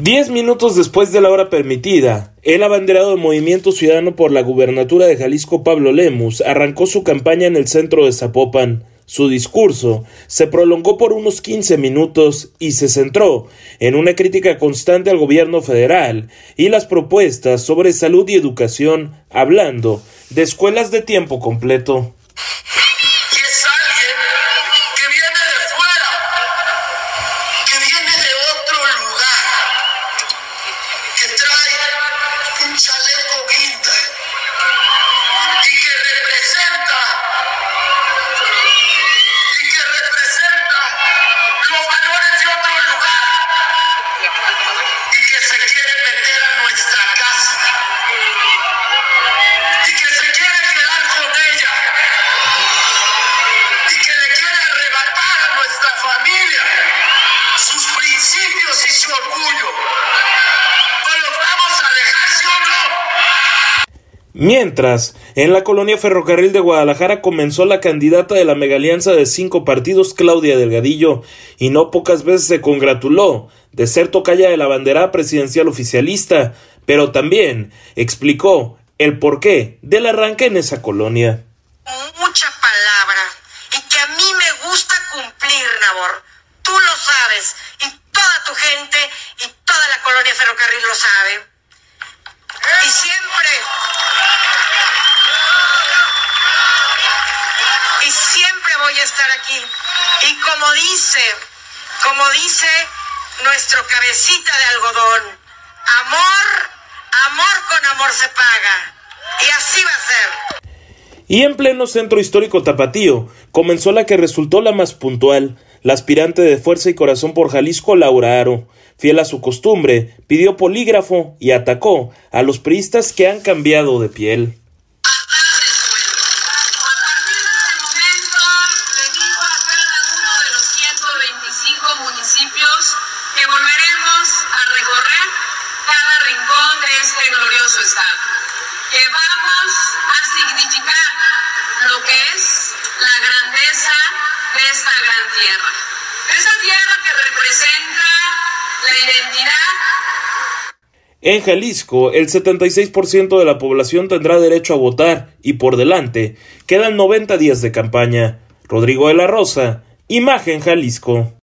Diez minutos después de la hora permitida, el abanderado del Movimiento Ciudadano por la gubernatura de Jalisco, Pablo Lemus, arrancó su campaña en el centro de Zapopan. Su discurso se prolongó por unos 15 minutos y se centró en una crítica constante al gobierno federal y las propuestas sobre salud y educación, hablando de escuelas de tiempo completo. Mientras, en la colonia Ferrocarril de Guadalajara comenzó la candidata de la megalianza de cinco partidos, Claudia Delgadillo, y no pocas veces se congratuló de ser tocaya de la bandera presidencial oficialista, pero también explicó el porqué del arranque en esa colonia. Mucha palabra, y que a mí me gusta cumplir, Nabor. Tú lo sabes, y toda tu gente, y toda la colonia Ferrocarril lo sabe. Y siempre voy a estar aquí. Y como dice, como dice nuestro cabecita de algodón, amor, amor con amor se paga. Y así va a ser. Y en pleno centro histórico tapatío comenzó la que resultó la más puntual, la aspirante de fuerza y corazón por Jalisco, Laura Aro. Fiel a su costumbre, pidió polígrafo y atacó a los priistas que han cambiado de piel. significar lo que es la grandeza de esta gran tierra. Esa tierra que representa la identidad. En Jalisco, el 76% de la población tendrá derecho a votar y por delante quedan 90 días de campaña. Rodrigo de la Rosa, Imagen Jalisco.